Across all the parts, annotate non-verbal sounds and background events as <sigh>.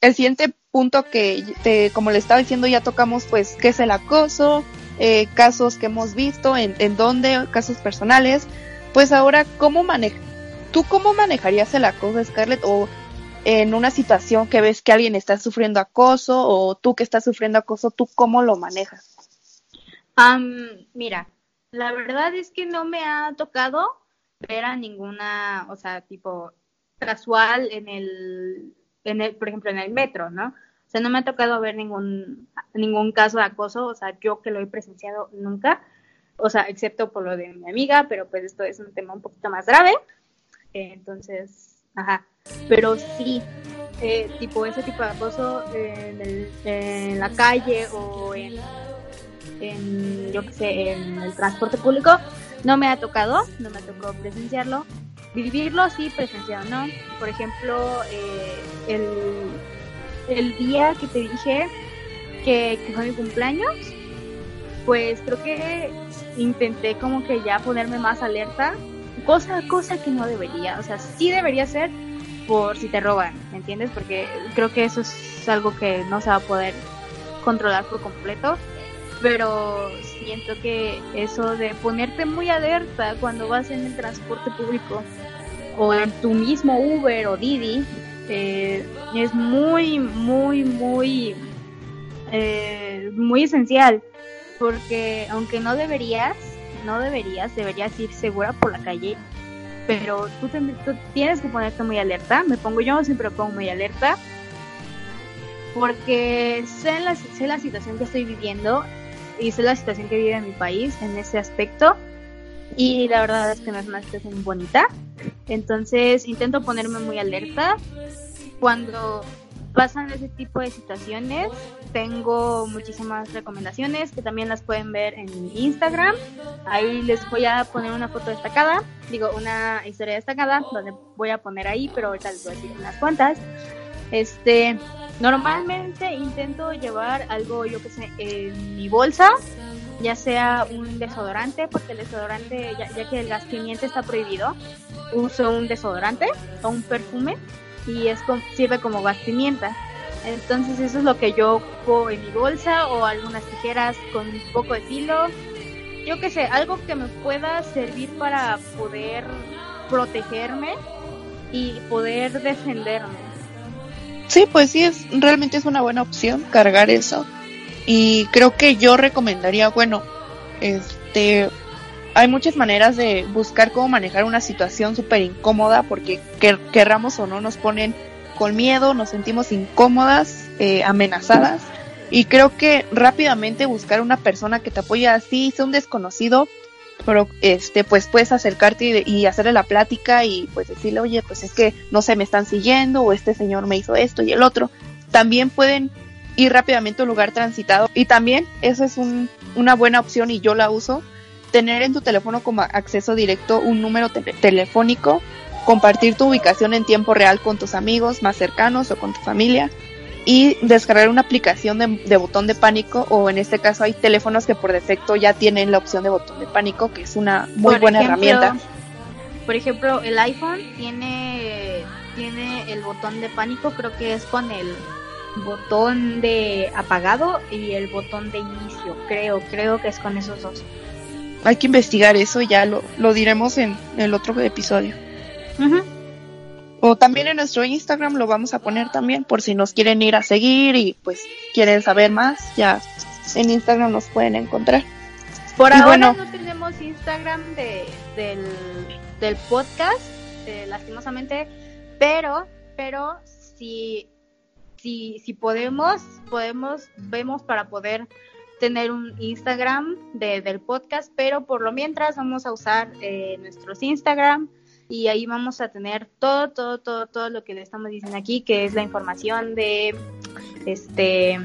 El siguiente punto que, te, como le estaba diciendo, ya tocamos, pues, qué es el acoso, eh, casos que hemos visto, en, en dónde, casos personales. Pues ahora, ¿cómo maneja? ¿Tú cómo manejarías el acoso, Scarlett? O en una situación que ves que alguien está sufriendo acoso o tú que estás sufriendo acoso, ¿tú cómo lo manejas? mira, la verdad es que no me ha tocado ver a ninguna, o sea, tipo casual en el, en el, por ejemplo, en el metro, ¿no? O sea, no me ha tocado ver ningún, ningún caso de acoso, o sea, yo que lo he presenciado nunca, o sea, excepto por lo de mi amiga, pero pues esto es un tema un poquito más grave. entonces, ajá. Pero sí, eh, tipo ese tipo de acoso en, en la calle o en, en, yo qué sé, en el transporte público, no me ha tocado, no me ha tocado presenciarlo. Vivirlo sí, presenciado, ¿no? Por ejemplo, eh, el el día que te dije que, fue mi cumpleaños, pues creo que intenté como que ya ponerme más alerta, cosa, cosa que no debería, o sea, sí debería ser por si te roban, ¿me entiendes? Porque creo que eso es algo que no se va a poder controlar por completo, pero siento que eso de ponerte muy alerta cuando vas en el transporte público o en tu mismo Uber o Didi, eh, es muy, muy, muy, eh, muy esencial, porque aunque no deberías, no deberías, deberías ir segura por la calle, pero tú, tienes que ponerte muy alerta, me pongo yo, siempre pongo muy alerta, porque sé la, sé la situación que estoy viviendo y sé la situación que vive mi país en ese aspecto, y la verdad es que no es una situación bonita. Entonces intento ponerme muy alerta. Cuando pasan ese tipo de situaciones, tengo muchísimas recomendaciones que también las pueden ver en Instagram. Ahí les voy a poner una foto destacada, digo, una historia destacada, donde voy a poner ahí, pero ahorita les voy a decir unas cuantas. Este, normalmente intento llevar algo, yo que sé, en mi bolsa, ya sea un desodorante, porque el desodorante, ya, que el gas pimienta está prohibido, uso un desodorante o un perfume y es sirve como gas pimienta. Entonces eso es lo que yo ocupo en mi bolsa o algunas tijeras con un poco de filo. Yo qué sé, algo que me pueda servir para poder protegerme y poder defenderme. Sí, pues sí, es realmente es una buena opción cargar eso. Y creo que yo recomendaría, bueno, este, hay muchas maneras de buscar cómo manejar una situación súper incómoda porque querramos o no nos ponen con miedo, nos sentimos incómodas, eh, amenazadas. Y creo que rápidamente buscar una persona que te apoye así, sea un desconocido, pero este pues puedes acercarte y, y, hacerle la plática y pues decirle, oye, pues es que no se me están siguiendo o este señor me hizo esto y el otro. También pueden ir rápidamente a un lugar transitado. Y también, eso es un, una buena opción y yo la uso, tener en tu teléfono como acceso directo un número telefónico, compartir tu ubicación en tiempo real con tus amigos más cercanos o con tu familia y descargar una aplicación de, botón de pánico o en este caso hay teléfonos que por defecto ya tienen la opción de botón de pánico que es una muy buena herramienta. Por ejemplo, el iPhone tiene tiene el botón de pánico, creo que es con el botón de apagado y el botón de inicio. Creo, creo que es con esos dos. Hay que investigar eso ya lo, lo diremos en el otro episodio. O también en nuestro Instagram lo vamos a poner también por si nos quieren ir a seguir y pues quieren saber más, ya en Instagram nos pueden encontrar. Por ahora no tenemos Instagram de, del, del podcast, eh, lastimosamente, pero, pero si si, si podemos, podemos, vemos para poder tener un Instagram de, del podcast, pero por lo mientras vamos a usar eh, nuestros Instagram y ahí vamos a tener todo, todo, todo, todo lo que le estamos diciendo aquí, que es la información de este,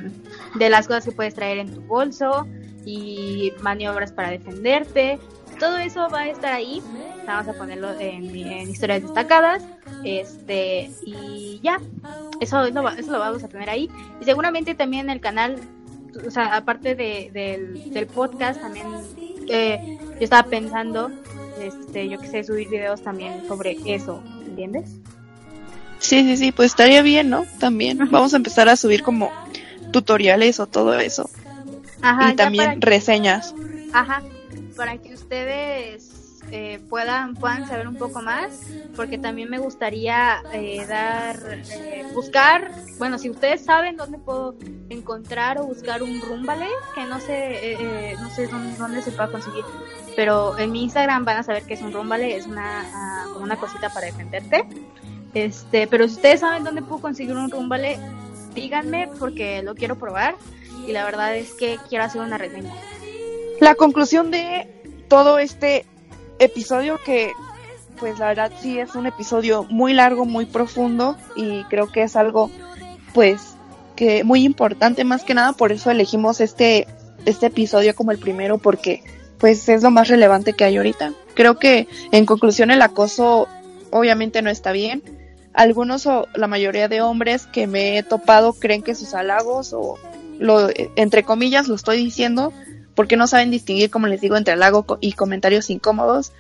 de las cosas que puedes traer en tu bolso y maniobras para defenderte. Todo eso va a estar ahí. Vamos a ponerlo en, historias destacadas. Este, y ya. Eso, eso, eso, lo vamos a tener ahí. Y seguramente también el canal, o sea, aparte de, del, podcast, también eh, yo estaba pensando, este, yo que sé, subir videos también sobre eso, ¿entiendes? Sí, sí, sí, pues estaría bien, ¿no? También vamos a empezar a subir como tutoriales o todo eso. Ajá, y también reseñas. Ajá, para que ustedes eh, puedan puedan saber un poco más, porque también me gustaría eh, dar eh, buscar, bueno, si ustedes saben dónde puedo encontrar o buscar un rumbale, que no sé no sé dónde, dónde, se pueda conseguir, pero en mi Instagram van a saber que es un rumbale, es una como una cosita para defenderte. Este, pero si ustedes saben dónde puedo conseguir un rumbale, díganme porque lo quiero probar y la verdad es que quiero hacer una reseña. La conclusión de todo este episodio que pues la verdad sí es un episodio muy largo, muy profundo y creo que es algo pues que muy importante más que nada, por eso elegimos este este episodio como el primero porque pues es lo más relevante que hay ahorita. Creo que en conclusión el acoso obviamente no está bien. Algunos o la mayoría de hombres que me he topado creen que sus halagos o lo, entre comillas lo estoy diciendo, porque no saben distinguir, como les digo, entre halago y comentarios incómodos,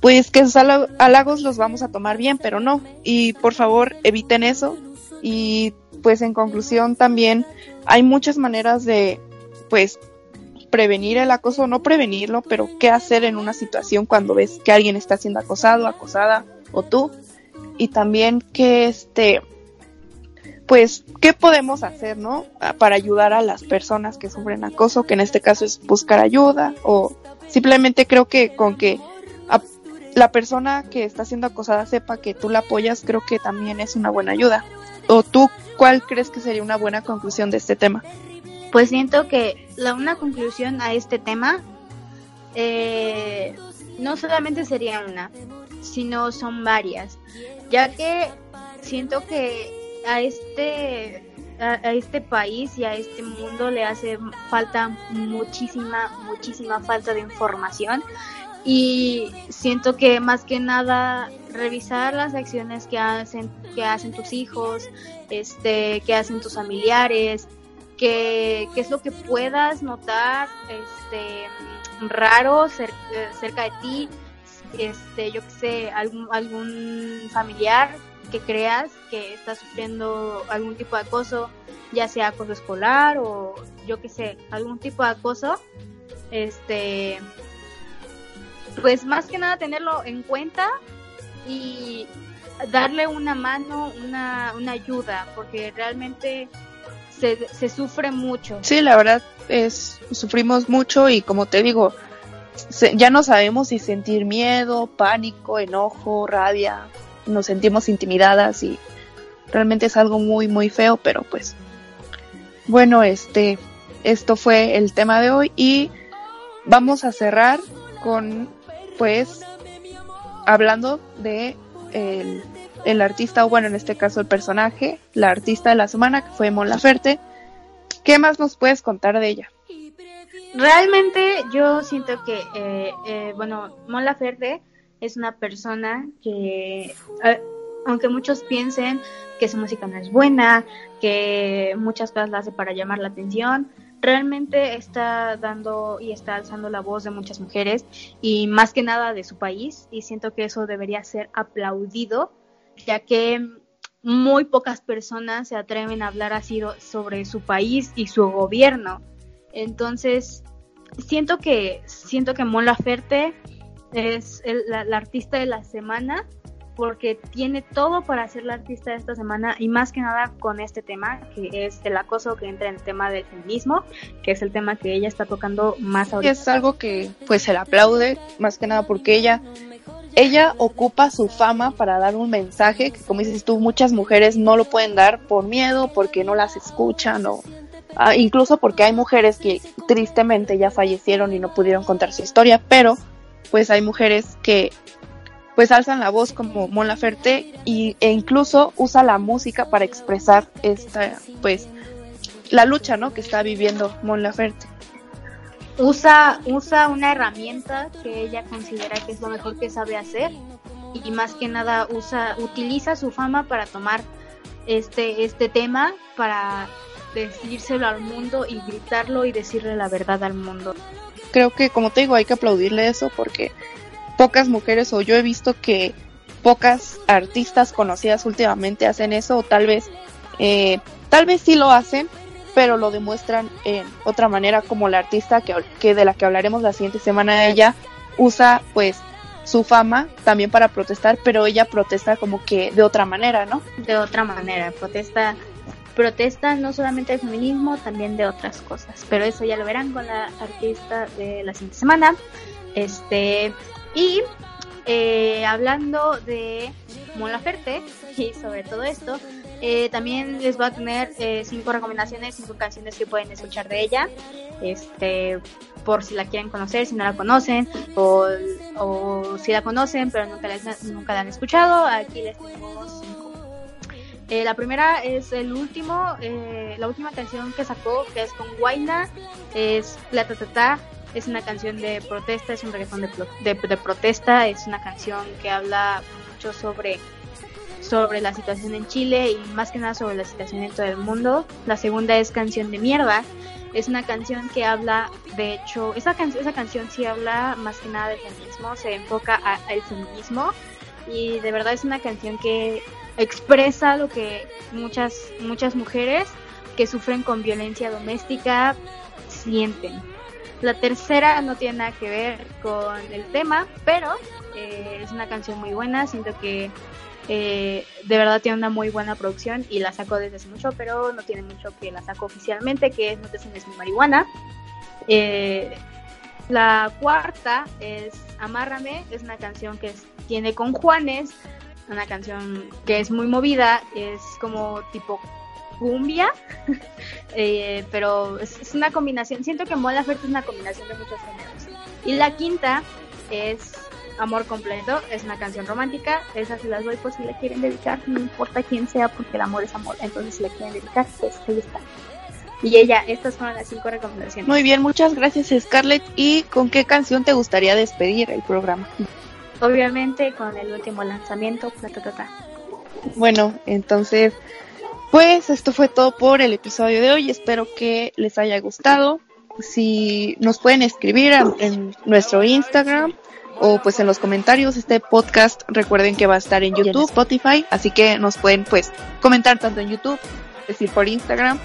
pues que esos halagos los vamos a tomar bien, pero no. Y por favor, eviten eso. Y pues en conclusión también hay muchas maneras de, pues, prevenir el acoso, no prevenirlo, pero qué hacer en una situación cuando ves que alguien está siendo acosado, acosada o tú. Y también que este, pues, ¿qué podemos hacer, no? Ah, para ayudar a las personas que sufren acoso, que en este caso es buscar ayuda, o simplemente creo que con que la persona que está siendo acosada sepa que tú la apoyas, creo que también es una buena ayuda. ¿O tú cuál crees que sería una buena conclusión de este tema? Pues siento que la una conclusión a este tema eh, no solamente sería una, sino son varias, ya que siento que a este a, este país y a este mundo le hace falta muchísima muchísima falta de información. Y siento que más que nada revisar las acciones que hacen que hacen tus hijos este que hacen tus familiares que, es lo que puedas notar este raro cerca de ti este yo que sé algún algún familiar que creas que estás sufriendo algún tipo de acoso, ya sea acoso escolar o yo que sé, algún tipo de acoso, este, pues más que nada tenerlo en cuenta y darle una mano, una, una ayuda, porque realmente se, se sufre mucho. Sí, la verdad es, sufrimos mucho y como te digo, ya no sabemos si sentir miedo, pánico, enojo, rabia, nos sentimos intimidadas y realmente es algo muy muy feo, pero pues bueno, este esto fue el tema de hoy y vamos a cerrar con pues hablando de el, el artista o bueno en este caso el personaje, la artista de la semana que fue Mon Laferte. ¿Qué más nos puedes contar de ella? Realmente yo siento que eh, eh, bueno Mon Laferte es una persona que, eh, aunque muchos piensen que su música no es buena, que muchas cosas la hace para llamar la atención, realmente está dando y está alzando la voz de muchas mujeres y más que nada de su país y siento que eso debería ser aplaudido ya que muy pocas personas se atreven a hablar así sobre su país y su gobierno. Entonces, siento que siento que Mon Laferte es la, artista de la semana porque tiene todo para ser la artista de esta semana y más que nada con este tema que es el acoso que entra en el tema del feminismo, que es el tema que ella está tocando más ahorita. Es algo que pues se le aplaude más que nada porque ella ella ocupa su fama para dar un mensaje que como dices tú muchas mujeres no lo pueden dar por miedo, porque no las escuchan o ah, incluso porque hay mujeres que tristemente ya fallecieron y no pudieron contar su historia, pero pues hay mujeres que pues alzan la voz como Mon Laferte y, e incluso usa la música para expresar esta pues la lucha, ¿no? Que está viviendo Mon Laferte. Usa, usa una herramienta que ella considera que es lo mejor que sabe hacer y más que nada usa, utiliza su fama para tomar este, este tema para decírselo al mundo y gritarlo y decirle la verdad al mundo. Creo que, como te digo, hay que aplaudirle eso porque pocas mujeres o yo he visto que pocas artistas conocidas últimamente hacen eso o tal vez, eh, tal vez sí lo hacen, pero lo demuestran en otra manera como la artista que, que de la que hablaremos la siguiente semana. Ella usa pues su fama también para protestar, pero ella protesta como que de otra manera, ¿no? De otra manera, protesta protesta no solamente del feminismo, también de otras cosas. Pero eso ya lo verán con la artista de la siguiente semana. Este, y eh, hablando de Mon Laferte <laughs> y sobre todo esto, eh, también les voy a tener eh, cinco recomendaciones, cinco canciones que pueden escuchar de ella. Este, por si la quieren conocer, si no la conocen, o, o si la conocen pero nunca la, nunca la han escuchado, aquí les cinco. Eh, la primera es el último, eh, la última canción que sacó, que es con Guaina, es Plata Tata, es una canción de protesta, es un reggaetón de, de, de, protesta, es una canción que habla mucho sobre, sobre la situación en Chile y más que nada sobre la situación en todo el mundo. La segunda es Canción de Mierda, es una canción que habla, de hecho, esa, can esa canción sí habla más que nada del feminismo, se enfoca al feminismo y de verdad es una canción que expresa lo que muchas muchas mujeres que sufren con violencia doméstica sienten. La tercera no tiene nada que ver con el tema, pero eh, es una canción muy buena, siento que eh, de verdad tiene una muy buena producción y la sacó desde hace mucho, pero no tiene mucho que la sacó oficialmente, que es No te sumes mi marihuana. Eh, la cuarta es Amárrame, es una canción que tiene con Juanes, una canción que es muy movida, es como tipo cumbia, <laughs> eh, pero es, una combinación, siento que Mola Ferte es una combinación de muchos géneros. Y la quinta es Amor Completo, es una canción romántica, esa las doy por si le quieren dedicar, no importa quién sea, porque el amor es amor, entonces si le quieren dedicar, pues ahí está. Y ella, estas fueron las cinco recomendaciones. Muy bien, muchas gracias Scarlett. ¿Y con qué canción te gustaría despedir el programa? Obviamente con el último lanzamiento, Platatata. Bueno, entonces, pues esto fue todo por el episodio de hoy. Espero que les haya gustado. Si nos pueden escribir en nuestro Instagram o pues en los comentarios este podcast recuerden que va a estar en YouTube, Spotify, así que nos pueden pues comentar tanto en YouTube, decir por Instagram.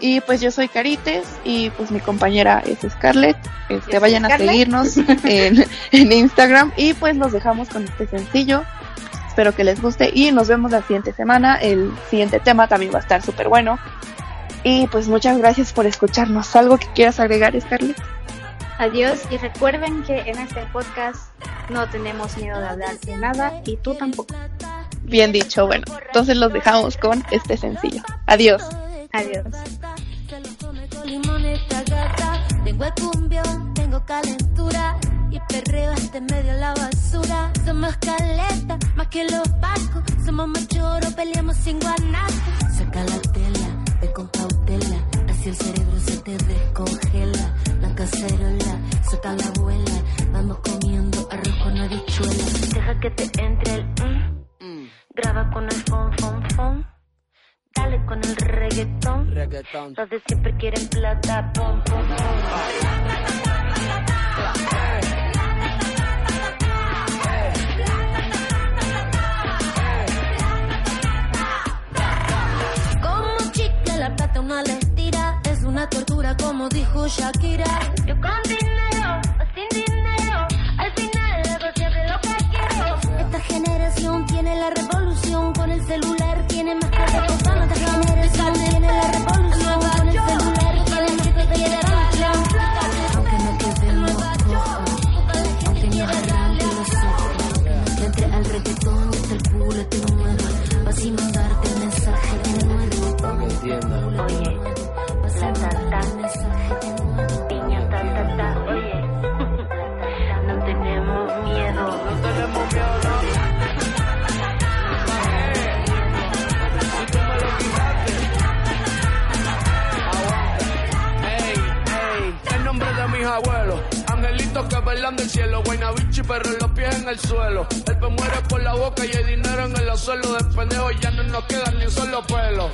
Y pues yo soy Carites y pues mi compañera es Scarlett. Este vayan a seguirnos <laughs> en, en Instagram y pues los dejamos con este sencillo. Espero que les guste y nos vemos la siguiente semana. El siguiente tema también va a estar súper bueno. Y pues muchas gracias por escucharnos. ¿Algo que quieras agregar, Scarlett? Adiós y recuerden que en este podcast no tenemos miedo de hablar de nada y tú tampoco. Bien dicho, bueno, entonces los dejamos con este sencillo. Adiós. Adiós. Tengo el cumbión, tengo calentura y perreo hasta medio la basura. Somos caleta, más que los pacos. Somos machoros, peleamos sin guanaco. Saca la tela, ve con cautela. Así el cerebro se te descongela. La cacerola, saca la abuela. Vamos comiendo arroz con habichuela. Deja que te entre el mm. Graba con el fon, fon, fon. Dale con el reggaetón. reggaetón. Los de siempre quieren plata. Pom, pom, pom. Como chica la plata una le estira. Es una tortura como dijo Shakira. Yo con dinero o sin dinero. Al final hago siempre lo que quiero. Esta generación tiene la El pe muere por la boca y hay dinero en el suelo de pendejo, ya no nos quedan ni un solo pelo.